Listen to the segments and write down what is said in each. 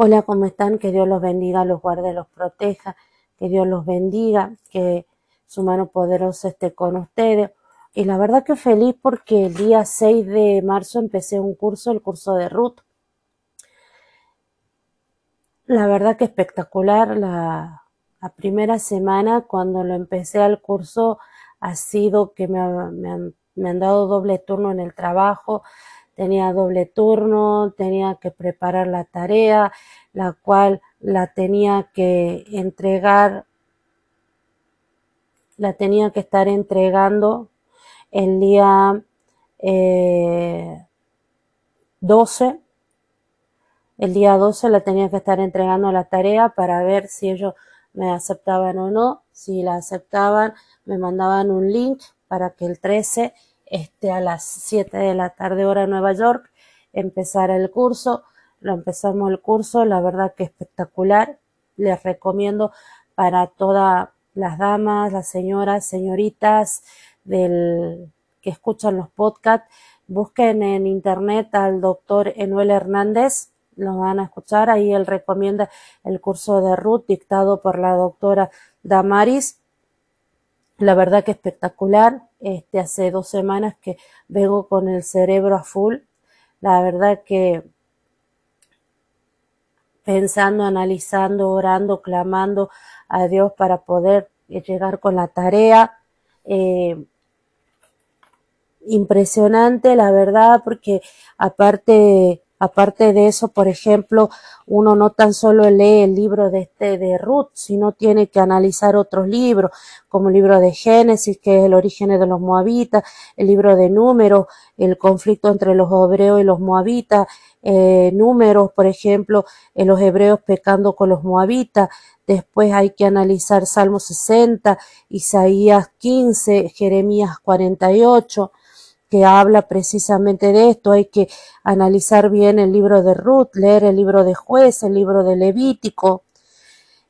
Hola, ¿cómo están? Que Dios los bendiga, los guarde, los proteja, que Dios los bendiga, que su mano poderosa esté con ustedes. Y la verdad que feliz porque el día 6 de marzo empecé un curso, el curso de Ruth. La verdad que espectacular. La, primera semana cuando lo empecé al curso ha sido que me, han, me han dado doble turno en el trabajo tenía doble turno, tenía que preparar la tarea, la cual la tenía que entregar, la tenía que estar entregando el día 12. Eh, el día 12 la tenía que estar entregando la tarea para ver si ellos me aceptaban o no. Si la aceptaban, me mandaban un link para que el 13 este, a las 7 de la tarde hora Nueva York, empezar el curso. Lo empezamos el curso, la verdad que espectacular. Les recomiendo para todas las damas, las señoras, señoritas del, que escuchan los podcasts, busquen en internet al doctor Enuel Hernández, lo van a escuchar, ahí él recomienda el curso de Ruth dictado por la doctora Damaris la verdad que espectacular. Este, hace dos semanas que vengo con el cerebro a full. La verdad que pensando, analizando, orando, clamando a Dios para poder llegar con la tarea. Eh, impresionante, la verdad, porque aparte Aparte de eso, por ejemplo, uno no tan solo lee el libro de este de Ruth, sino tiene que analizar otros libros, como el libro de Génesis, que es el origen de los moabitas, el libro de Números, el conflicto entre los hebreos y los moabitas, eh, Números, por ejemplo, en los hebreos pecando con los moabitas, después hay que analizar Salmo 60, Isaías 15, Jeremías 48, que habla precisamente de esto. Hay que analizar bien el libro de Ruth, leer el libro de Juez, el libro de Levítico.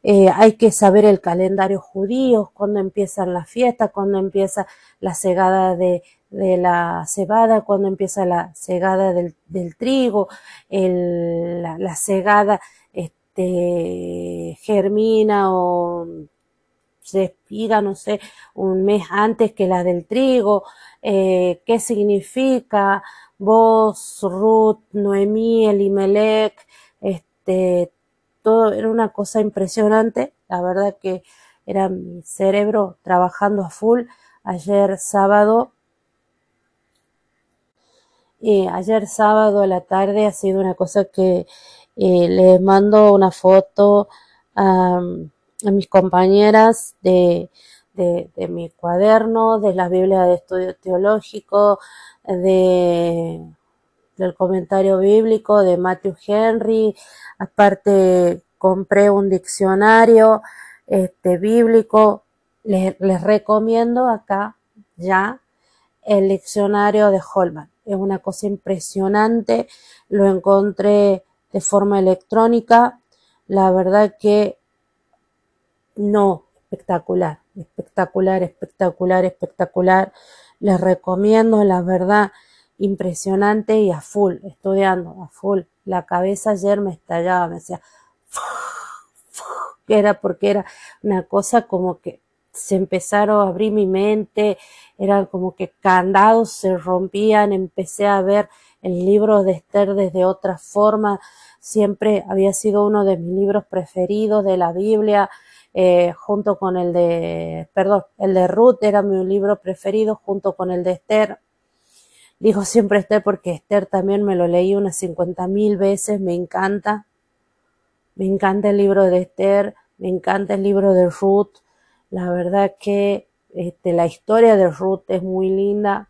Eh, hay que saber el calendario judío, cuándo empiezan las fiestas, cuándo empieza la segada de, la cebada, cuándo empieza la segada del, trigo, la, la, segada este, germina o se espiga, no sé, un mes antes que la del trigo, eh, qué significa vos, Ruth, Noemí, Elimelech, este, todo era una cosa impresionante, la verdad que era mi cerebro trabajando a full. Ayer sábado, eh, ayer sábado a la tarde ha sido una cosa que eh, les mando una foto mis compañeras de, de, mi cuaderno, de la Biblia de estudio teológico, de, del comentario bíblico de Matthew Henry. Aparte, compré un diccionario este, bíblico. Les, les recomiendo acá ya el diccionario de Holman. Es una cosa impresionante. Lo encontré de forma electrónica. La verdad que no, espectacular espectacular, espectacular, espectacular. Les recomiendo, la verdad, impresionante y a full, estudiando, a full. La cabeza ayer me estallaba, me decía, era porque era una cosa como que se empezaron a abrir mi mente, eran como que candados se rompían, empecé a ver el libro de Esther desde otra forma, siempre había sido uno de mis libros preferidos de la Biblia, eh, junto con el de, perdón, el de Ruth era mi libro preferido junto con el de Esther. Digo siempre Esther porque Esther también me lo leí unas cincuenta mil veces, me encanta. Me encanta el libro de Esther, me encanta el libro de Ruth. La verdad que este, la historia de Ruth es muy linda.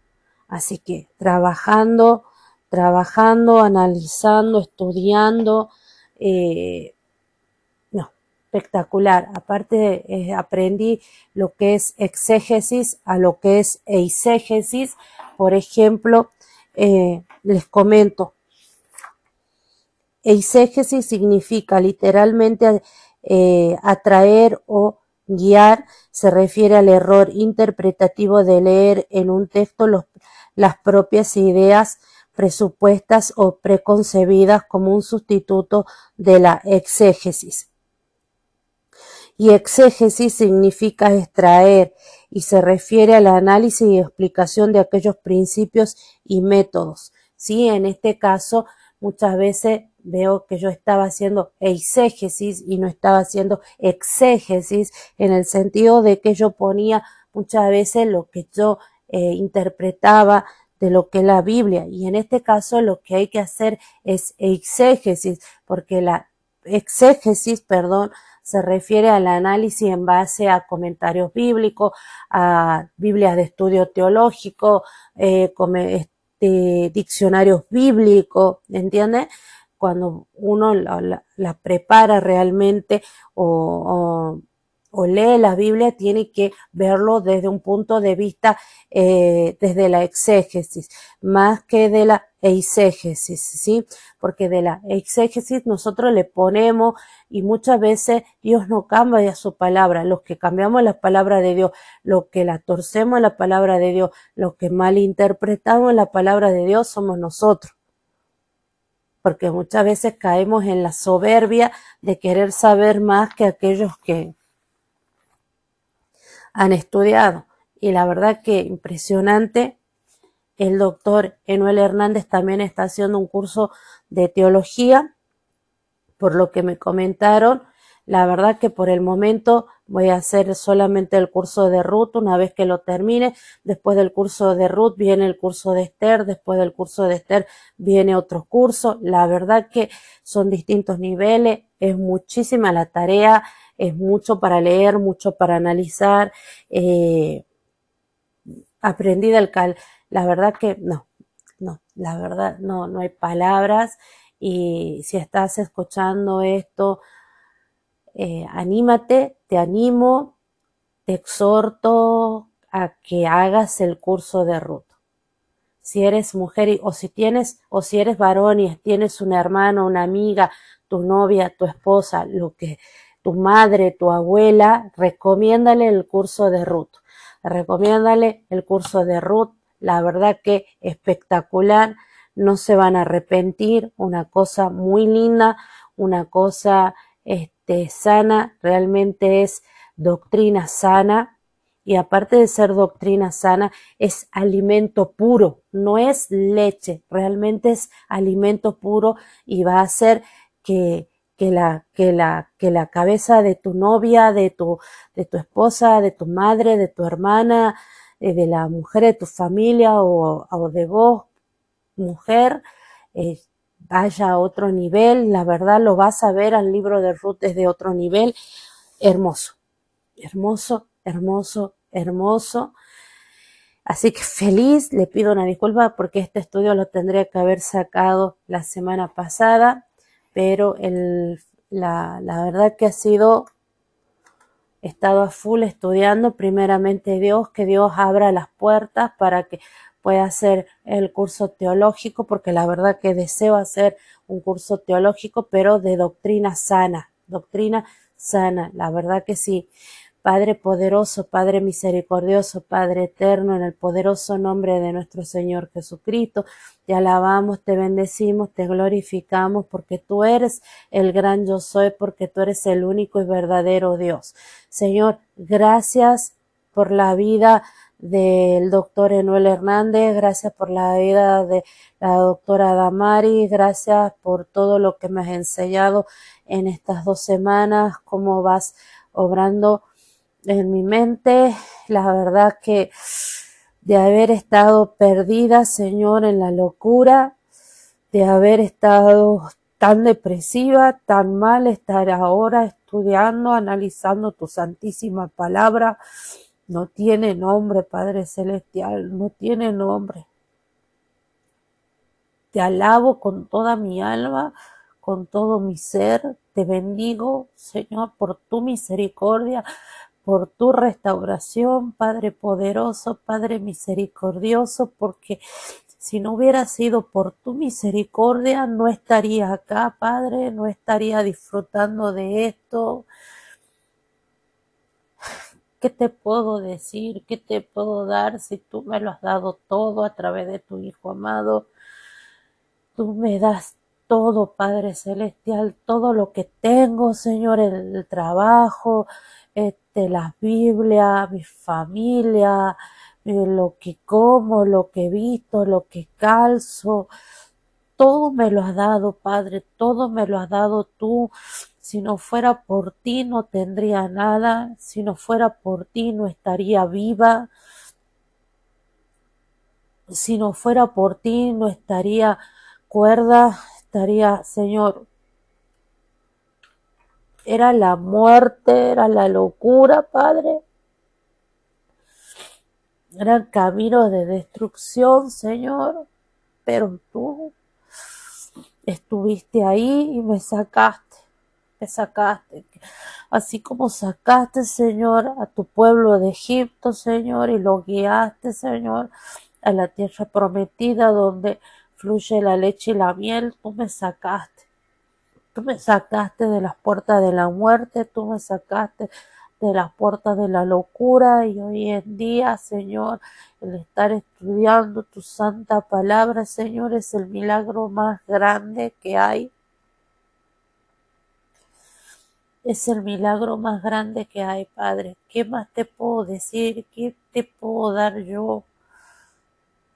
Así que trabajando, trabajando, analizando, estudiando, eh, espectacular. Aparte, eh, aprendí lo que es exégesis a lo que es eisegesis. Por ejemplo, eh, les comento. Eisegesis significa literalmente eh, atraer o guiar. Se refiere al error interpretativo de leer en un texto las propias ideas presupuestas o preconcebidas como un sustituto de la exégesis. Y exégesis significa extraer y se refiere al análisis y explicación de aquellos principios y métodos. ¿sí? En este caso, muchas veces veo que yo estaba haciendo exégesis y no estaba haciendo exégesis en el sentido de que yo ponía muchas veces lo que yo eh, interpretaba de lo que es la Biblia. Y en este caso lo que hay que hacer es exégesis, porque la exégesis, perdón, se refiere al análisis en base a comentarios bíblicos, a Biblias de estudio teológico, eh, este, diccionarios bíblicos, ¿entiendes? Cuando uno la, prepara realmente o o lee la Biblia tiene que verlo desde un punto de vista, eh, desde la exégesis, más que de la eisegesis, ¿sí? Porque de la exégesis nosotros le ponemos y muchas veces Dios no cambia su palabra. Los que cambiamos la palabra de Dios, los que la torcemos la palabra de Dios, los que malinterpretamos la palabra de Dios somos nosotros porque muchas veces caemos en la soberbia de querer saber más que aquellos que, han estudiado. Y la verdad que impresionante. El doctor Enuel Hernández también está haciendo un curso de teología, por lo que me comentaron. La verdad que por el momento voy a hacer solamente el curso de Ruth una vez que lo termine. Después del curso de Ruth viene el curso de Esther. Después del curso de Esther viene otro curso. La verdad que son distintos niveles. Es muchísima la tarea es mucho para leer, mucho para analizar. Eh, aprendí del cal, la verdad que no, no, la verdad no, no hay palabras y si estás escuchando esto, eh, anímate, te animo, te exhorto a que hagas el curso de Ruth. Si eres mujer o si tienes o si eres varón y tienes un hermano, una amiga, tu novia, tu esposa, lo que tu madre, tu abuela, recomiéndale el curso de Ruth. Recomiéndale el curso de Ruth. La verdad que espectacular. No se van a arrepentir. Una cosa muy linda, una cosa este, sana. Realmente es doctrina sana. Y aparte de ser doctrina sana, es alimento puro, no es leche, realmente es alimento puro y va a hacer que que la, que la, que la cabeza de tu novia, de tu, de tu esposa, de tu madre, de tu hermana, eh, de la mujer de tu familia o, o de vos, mujer, eh, vaya a otro nivel. La verdad lo vas a ver al libro de Ruth desde otro nivel. Hermoso, hermoso, hermoso, hermoso. Así que feliz, le pido una disculpa porque este estudio lo tendría que haber sacado la semana pasada pero el, la, la verdad que ha sido, he estado a full estudiando primeramente Dios, que Dios abra las puertas para que pueda hacer el curso teológico, porque la verdad que deseo hacer un curso teológico, pero de doctrina sana, doctrina sana, la verdad que sí. Padre poderoso, Padre misericordioso, Padre eterno, en el poderoso nombre de nuestro Señor Jesucristo, te alabamos, te bendecimos, te glorificamos, porque tú eres el gran yo soy, porque tú eres el único y verdadero Dios. Señor, gracias por la vida del doctor Enuel Hernández, gracias por la vida de la doctora Damari, gracias por todo lo que me has enseñado en estas dos semanas, cómo vas obrando en mi mente, la verdad que de haber estado perdida, Señor, en la locura, de haber estado tan depresiva, tan mal, estar ahora estudiando, analizando tu santísima palabra, no tiene nombre, Padre Celestial, no tiene nombre. Te alabo con toda mi alma, con todo mi ser, te bendigo, Señor, por tu misericordia, por tu restauración, Padre poderoso, Padre misericordioso, porque si no hubiera sido por tu misericordia, no estaría acá, Padre, no estaría disfrutando de esto. ¿Qué te puedo decir? ¿Qué te puedo dar si tú me lo has dado todo a través de tu Hijo amado? Tú me das todo, Padre Celestial, todo lo que tengo, Señor, el, trabajo, este, la Biblia, mi familia, eh, lo que como, lo que he visto, lo que calzo, todo me lo has dado, Padre, todo me lo has dado tú. Si no fuera por ti no tendría nada, si no fuera por ti no estaría viva, si no fuera por ti no estaría cuerda, estaría, Señor, era la muerte, era la locura, Padre. Eran caminos de destrucción, Señor, pero tú estuviste ahí y me sacaste, me sacaste, así como sacaste, Señor, a tu pueblo de Egipto, Señor, y lo guiaste, Señor, a la tierra prometida donde fluye la leche y la miel, tú me sacaste. Tú me sacaste de las puertas de la muerte, tú me sacaste de las puertas de la locura y hoy en día, Señor, el estar estudiando tu santa palabra, Señor, es el milagro más grande que hay. Es el milagro más grande que hay, Padre. ¿Qué más te puedo decir? ¿Qué te puedo dar yo?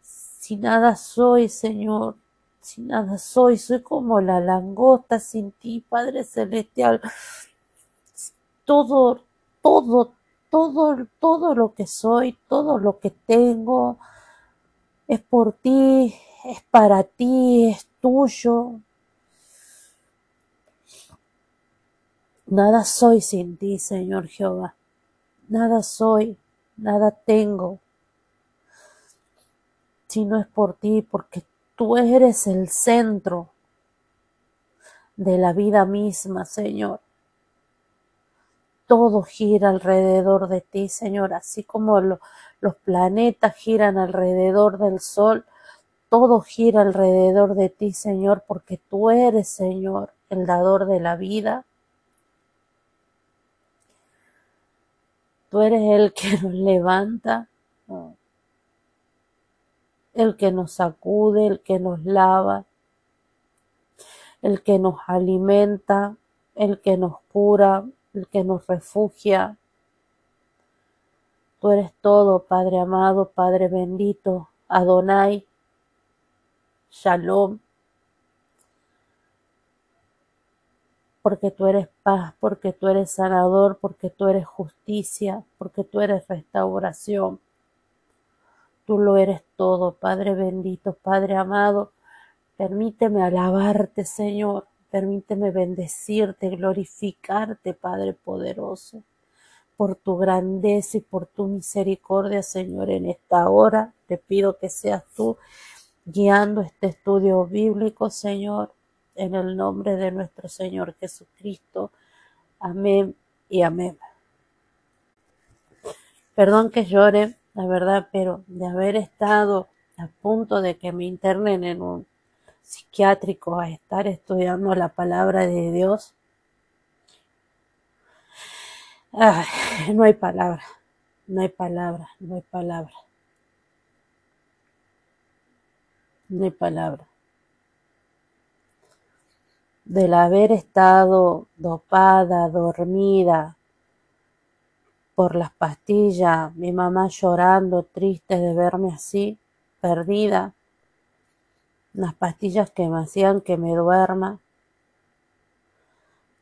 Si nada soy, Señor, si nada soy, soy como la langosta sin ti, Padre Celestial. Todo, todo, todo, todo lo que soy, todo lo que tengo, es por ti, es para ti, es tuyo. Nada soy sin ti, Señor Jehová. Nada soy, nada tengo si no es por ti, porque tú eres el centro de la vida misma, Señor. Todo gira alrededor de ti, Señor, así como los planetas giran alrededor del Sol, todo gira alrededor de ti, Señor, porque tú eres, Señor, el dador de la vida. Tú eres el que nos levanta el que nos sacude, el que nos lava, el que nos alimenta, el que nos cura, el que nos refugia. Tú eres todo, Padre amado, Padre bendito, Adonai, Shalom, porque tú eres paz, porque tú eres sanador, porque tú eres justicia, porque tú eres restauración. Tú lo eres todo, Padre bendito, Padre amado. Permíteme alabarte, Señor. Permíteme bendecirte, glorificarte, Padre poderoso, por tu grandeza y por tu misericordia, Señor, en esta hora. Te pido que seas tú guiando este estudio bíblico, Señor, en el nombre de nuestro Señor Jesucristo. Amén y amén. Perdón que llore, la verdad, pero de haber estado a punto de que me internen en un psiquiátrico a estar estudiando la palabra de Dios, no hay palabra, no hay palabra, no hay palabra. No hay palabra. Del haber estado dopada, dormida, por las pastillas, mi mamá llorando, triste de verme así, perdida, las pastillas que me hacían que me duerma,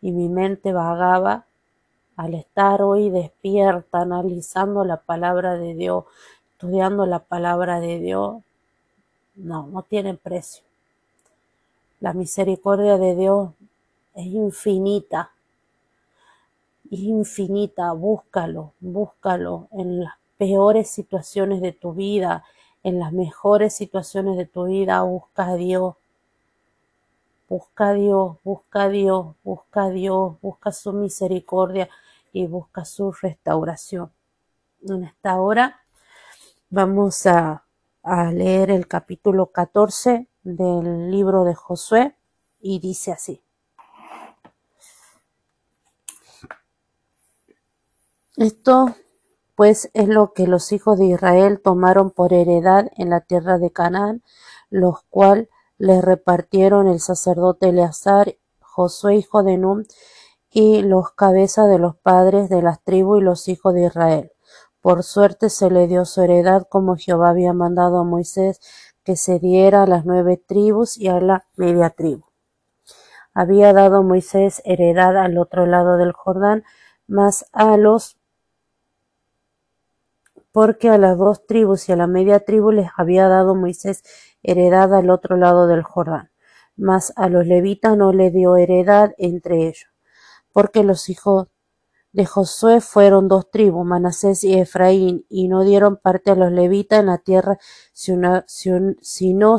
y mi mente vagaba al estar hoy despierta, analizando la palabra de Dios, estudiando la palabra de Dios, no, no tiene precio. La misericordia de Dios es infinita infinita, búscalo, búscalo en las peores situaciones de tu vida, en las mejores situaciones de tu vida, busca a Dios. Busca a Dios, busca a Dios, busca a Dios, busca su misericordia y busca su restauración. En esta hora vamos a, a leer el capítulo 14 del libro de Josué y dice así. Esto pues es lo que los hijos de Israel tomaron por heredad en la tierra de Canaán, los cual les repartieron el sacerdote Eleazar, Josué hijo de Num, y los cabezas de los padres de las tribus y los hijos de Israel. Por suerte se le dio su heredad como Jehová había mandado a Moisés que se diera a las nueve tribus y a la media tribu. Había dado Moisés heredad al otro lado del Jordán, más a los porque a las dos tribus y a la media tribu les había dado Moisés heredad al otro lado del Jordán, mas a los levitas no le dio heredad entre ellos, porque los hijos de Josué fueron dos tribus, Manasés y Efraín, y no dieron parte a los levitas en la tierra, sino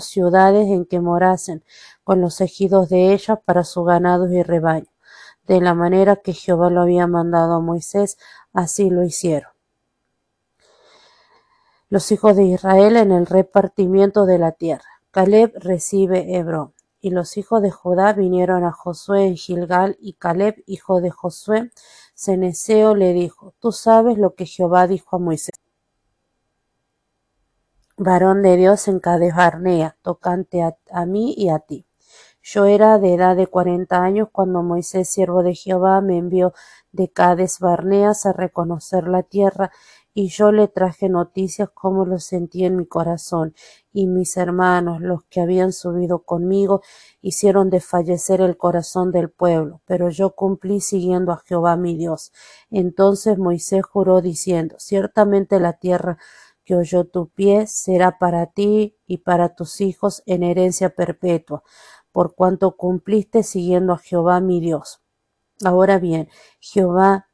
ciudades en que morasen, con los ejidos de ellas para sus ganados y rebaños. De la manera que Jehová lo había mandado a Moisés, así lo hicieron. Los hijos de Israel en el repartimiento de la tierra. Caleb recibe Hebrón. Y los hijos de Judá vinieron a Josué en Gilgal, y Caleb, hijo de Josué, Ceneseo, le dijo, Tú sabes lo que Jehová dijo a Moisés, varón de Dios en Cades Barnea, tocante a, mí y a ti. Yo era de edad de cuarenta años cuando Moisés, siervo de Jehová, me envió de Cades Barneas a reconocer la tierra y yo le traje noticias como lo sentí en mi corazón, y mis hermanos, los que habían subido conmigo, hicieron desfallecer el corazón del pueblo, pero yo cumplí siguiendo a Jehová mi Dios. Entonces Moisés juró diciendo, ciertamente la tierra que oyó tu pie será para ti y para tus hijos en herencia perpetua, por cuanto cumpliste siguiendo a Jehová mi Dios. Ahora bien, Jehová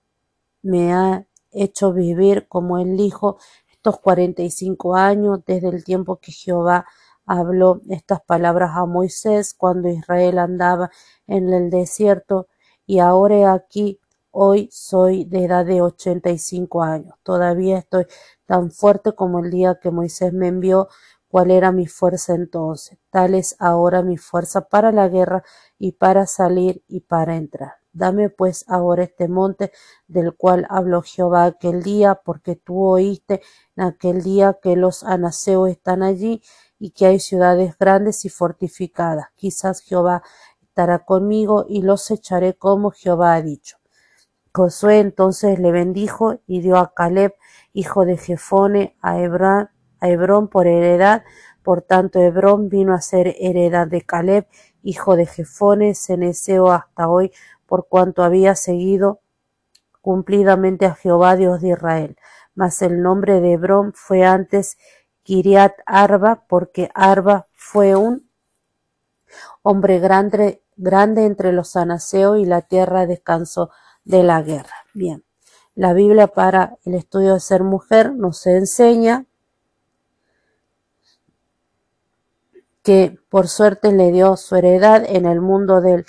me ha hecho vivir como él dijo estos cuarenta y cinco años desde el tiempo que Jehová habló estas palabras a Moisés cuando Israel andaba en el desierto y ahora aquí hoy soy de edad de ochenta y cinco años. Todavía estoy tan fuerte como el día que Moisés me envió cuál era mi fuerza entonces. Tal es ahora mi fuerza para la guerra y para salir y para entrar. Dame pues ahora este monte del cual habló Jehová aquel día, porque tú oíste en aquel día que los anaseos están allí y que hay ciudades grandes y fortificadas. Quizás Jehová estará conmigo y los echaré como Jehová ha dicho. Josué entonces le bendijo y dio a Caleb, hijo de Jefone, a Hebrón, a Hebrón por heredad. Por tanto, Hebrón vino a ser heredad de Caleb, hijo de Jefone, ceneseo hasta hoy, por cuanto había seguido cumplidamente a Jehová Dios de Israel. Mas el nombre de Hebrón fue antes Kiriat Arba, porque Arba fue un hombre grande, entre los anaseos y la tierra descansó de la guerra. Bien, la Biblia para el estudio de ser mujer nos enseña que por suerte le dio su heredad en el mundo del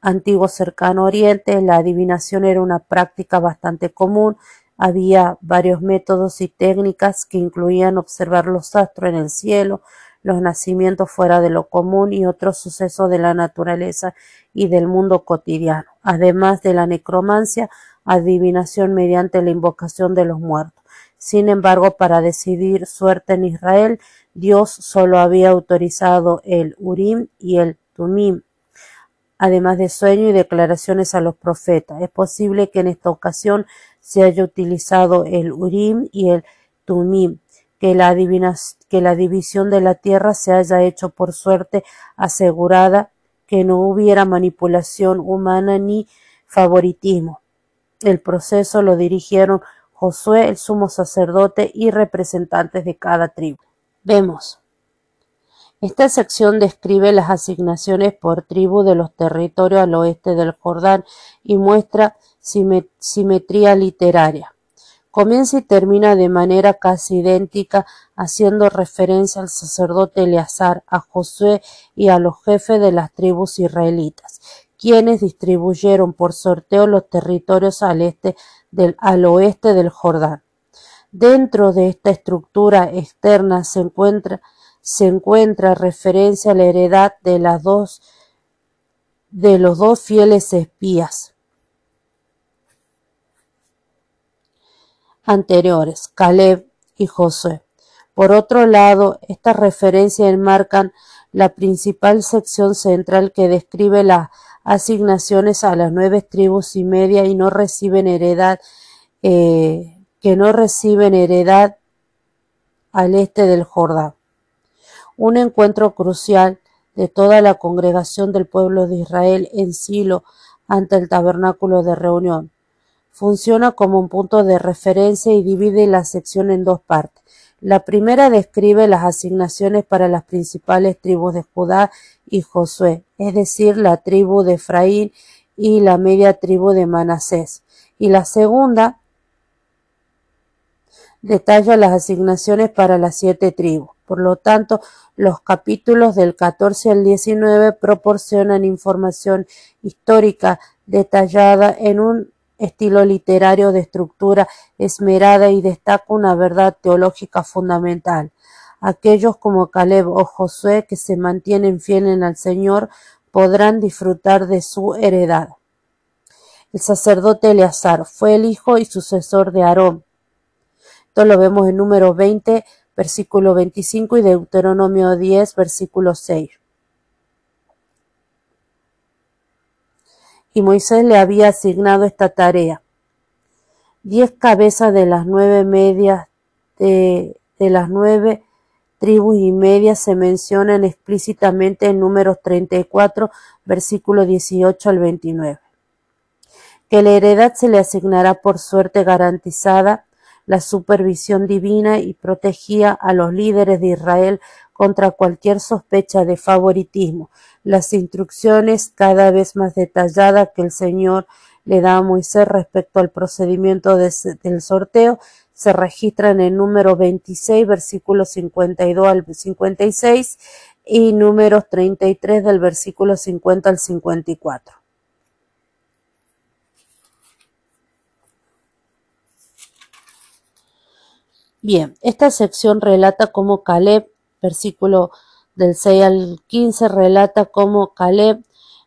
antiguo cercano oriente, la adivinación era una práctica bastante común, había varios métodos y técnicas que incluían observar los astros en el cielo, los nacimientos fuera de lo común y otros sucesos de la naturaleza y del mundo cotidiano, además de la necromancia, adivinación mediante la invocación de los muertos. Sin embargo, para decidir suerte en Israel, Dios solo había autorizado el Urim y el Tumim, además de sueños y declaraciones a los profetas. Es posible que en esta ocasión se haya utilizado el Urim y el Tumim, que la, que la división de la tierra se haya hecho por suerte asegurada, que no hubiera manipulación humana ni favoritismo. El proceso lo dirigieron Josué, el sumo sacerdote, y representantes de cada tribu. Vemos esta sección describe las asignaciones por tribu de los territorios al oeste del Jordán y muestra simetría literaria. Comienza y termina de manera casi idéntica, haciendo referencia al sacerdote Eleazar, a Josué y a los jefes de las tribus israelitas, quienes distribuyeron por sorteo los territorios al, este del, al oeste del Jordán. Dentro de esta estructura externa se encuentra se encuentra referencia a la heredad de las dos de los dos fieles espías anteriores, Caleb y Josué. Por otro lado, estas referencias enmarcan la principal sección central que describe las asignaciones a las nueve tribus y media y no reciben heredad, eh, que no reciben heredad al este del Jordán. Un encuentro crucial de toda la congregación del pueblo de Israel en Silo ante el tabernáculo de reunión. Funciona como un punto de referencia y divide la sección en dos partes. La primera describe las asignaciones para las principales tribus de Judá y Josué, es decir, la tribu de Efraín y la media tribu de Manasés. Y la segunda detalla las asignaciones para las siete tribus. Por lo tanto, los capítulos del 14 al 19 proporcionan información histórica detallada en un estilo literario de estructura esmerada y destaca una verdad teológica fundamental. Aquellos como Caleb o Josué que se mantienen fieles al Señor podrán disfrutar de su heredad. El sacerdote Eleazar fue el hijo y sucesor de Aarón. Esto lo vemos en número 20, versículo 25 y Deuteronomio 10, versículo 6. y Moisés le había asignado esta tarea. Diez cabezas de las nueve medias de, las nueve tribus y medias se mencionan explícitamente en números 34, versículo 18 al 29. Que la heredad se le asignará por suerte garantizada, la supervisión divina y protegía a los líderes de Israel contra cualquier sospecha de favoritismo. Las instrucciones cada vez más detalladas que el Señor le da a Moisés respecto al procedimiento del sorteo se registran en número 26, versículos 52 al 56 y números 33 del versículo 50 al 54. Bien, esta sección relata cómo Caleb versículo del 6 al 15 relata cómo Caleb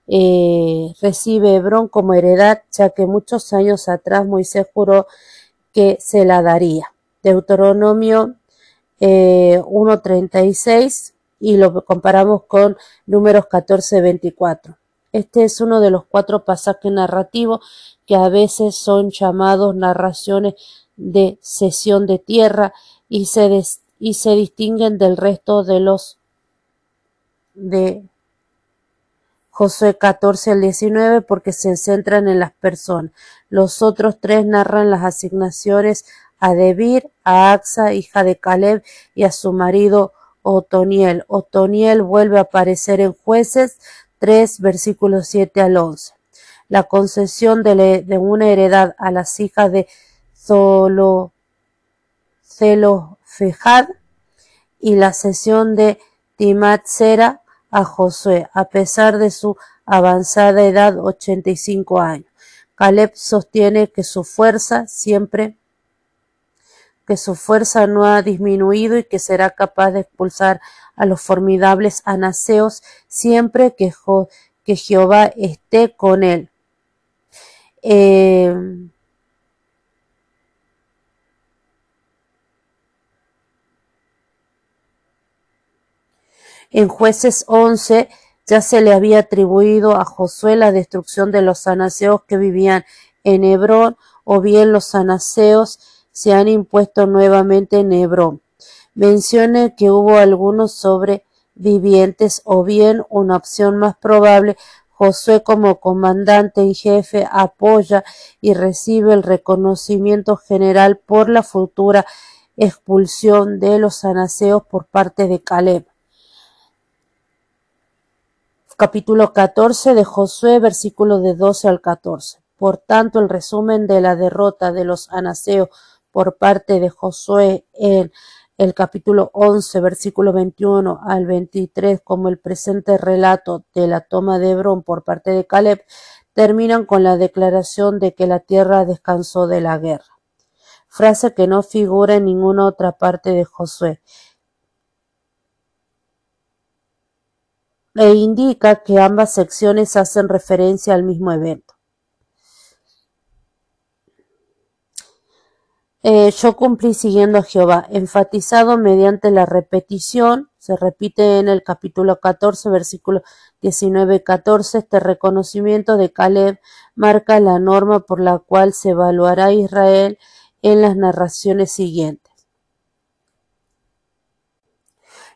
eh, recibe Hebrón como heredad, ya que muchos años atrás Moisés juró que se la daría. Deuteronomio eh, 1.36 y lo comparamos con números 14.24. Este es uno de los cuatro pasajes narrativos que a veces son llamados narraciones de cesión de tierra y se, y se distinguen del resto de los de Josué 14 al 19 porque se centran en las personas. Los otros tres narran las asignaciones a Debir, a Axa, hija de Caleb, y a su marido Otoniel. Otoniel vuelve a aparecer en Jueces 3, versículos 7 al 11. La concesión de, una heredad a las hijas de Zolo, Fejad y la cesión de Timat Sera a Josué, a pesar de su avanzada edad, 85 años. Caleb sostiene que su fuerza siempre que su fuerza no ha disminuido y que será capaz de expulsar a los formidables anaseos siempre que, Jehová esté con él. Eh, En Jueces 11 ya se le había atribuido a Josué la destrucción de los anaseos que vivían en Hebrón, o bien los anaseos se han impuesto nuevamente en Hebrón. Mencione que hubo algunos sobrevivientes, o bien una opción más probable, Josué como comandante en jefe apoya y recibe el reconocimiento general por la futura expulsión de los anaseos por parte de Caleb capítulo 14 de Josué, versículo de 12 al 14. Por tanto, el resumen de la derrota de los anaseos por parte de Josué en el capítulo 11, versículo 21 al 23, como el presente relato de la toma de Hebrón por parte de Caleb, terminan con la declaración de que la tierra descansó de la guerra. Frase que no figura en ninguna otra parte de Josué. E indica que ambas secciones hacen referencia al mismo evento. Eh, yo cumplí siguiendo a Jehová, enfatizado mediante la repetición Se repite en el capítulo 14, versículo 19 y 14. Este reconocimiento de Caleb marca la norma por la cual se evaluará Israel en las narraciones siguientes.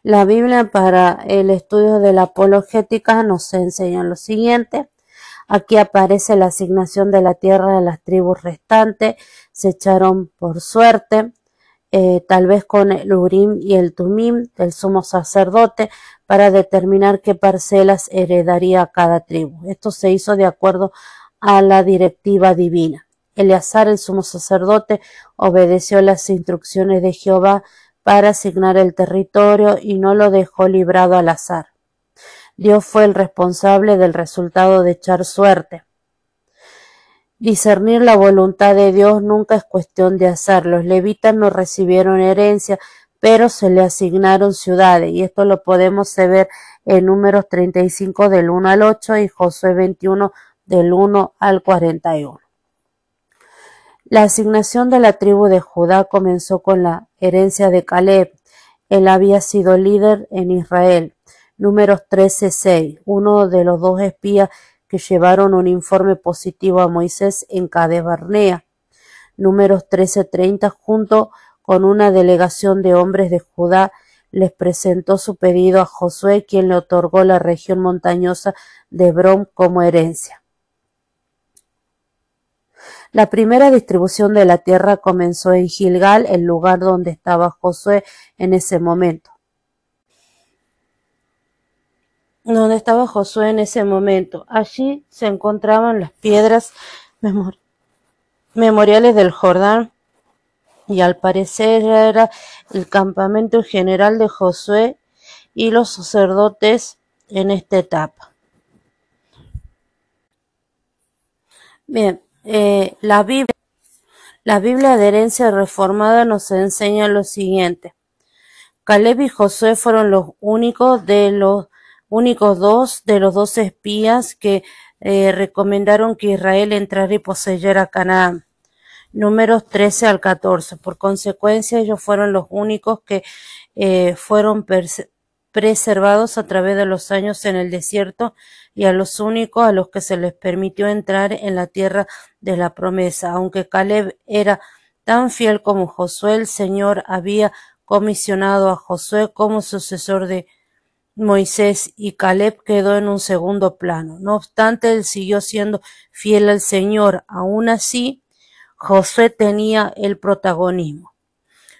La Biblia para el estudio de la apologética nos enseña lo siguiente. Aquí aparece la asignación de la tierra de las tribus restantes, se echaron por suerte. Eh, tal vez con el Urim y el Tumim del sumo sacerdote para determinar qué parcelas heredaría cada tribu. Esto se hizo de acuerdo a la directiva divina. Eleazar, el sumo sacerdote, obedeció las instrucciones de Jehová para asignar el territorio y no lo dejó librado al azar. Dios fue el responsable del resultado de echar suerte. Discernir la voluntad de Dios nunca es cuestión de azar. Los levitas no recibieron herencia, pero se le asignaron ciudades, y esto lo podemos ver en números 35 del 1 al 8 y Josué 21 del 1 al 41. La asignación de la tribu de Judá comenzó con la herencia de Caleb. Él había sido líder en Israel. Números 13:6, uno de los dos espías que llevaron un informe positivo a Moisés en Cade Barnea. Números 13:30, junto con una delegación de hombres de Judá, les presentó su pedido a Josué, quien le otorgó la región montañosa de Hebrón como herencia. La primera distribución de la tierra comenzó en Gilgal, el lugar donde estaba Josué en ese momento. donde estaba Josué en ese momento. Allí se encontraban las piedras memoriales del Jordán y al parecer era el campamento general de Josué y los sacerdotes en esta etapa. Bien, la, Biblia, la Biblia de herencia reformada nos enseña lo siguiente. Caleb y Josué fueron los únicos de los únicos dos de los dos espías que eh, recomendaron que Israel entrara y poseyera Canaán. Números 13 al 14. Por consecuencia, ellos fueron los únicos que eh, fueron preservados a través de los años en el desierto y a los únicos a los que se les permitió entrar en la tierra de la promesa. Aunque Caleb era tan fiel como Josué, el Señor había comisionado a Josué como sucesor de Moisés y Caleb quedó en un segundo plano. No obstante, él siguió siendo fiel al Señor. Aún así, Josué tenía el protagonismo.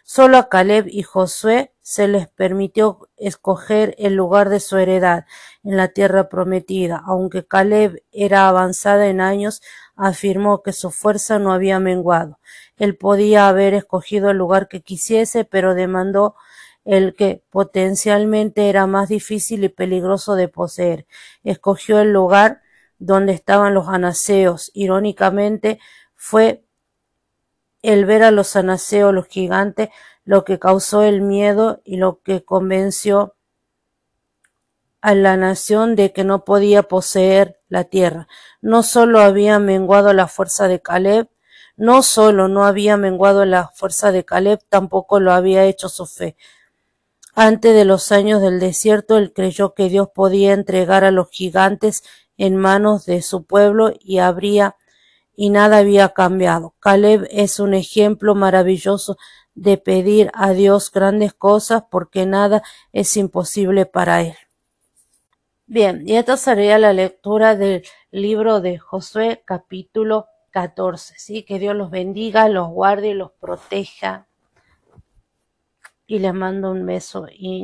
Solo a Caleb y Josué se les permitió escoger el lugar de su heredad en la tierra prometida. Aunque Caleb era avanzada en años, afirmó que su fuerza no había menguado. Él podía haber escogido el lugar que quisiese, pero demandó el que potencialmente era más difícil y peligroso de poseer. Escogió el lugar donde estaban los anaseos. Irónicamente, fue el ver a los anaseos, los gigantes, lo que causó el miedo y lo que convenció a la nación de que no podía poseer la tierra. No solo había menguado la fuerza de Caleb, no solo no había menguado la fuerza de Caleb, tampoco lo había hecho su fe. Antes de los años del desierto, él creyó que Dios podía entregar a los gigantes en manos de su pueblo y habría y nada había cambiado. Caleb es un ejemplo maravilloso de pedir a Dios grandes cosas porque nada es imposible para él. Bien, y esta sería la lectura del libro de Josué capítulo 14. ¿sí? Que Dios los bendiga, los guarde y los proteja y les mando un beso y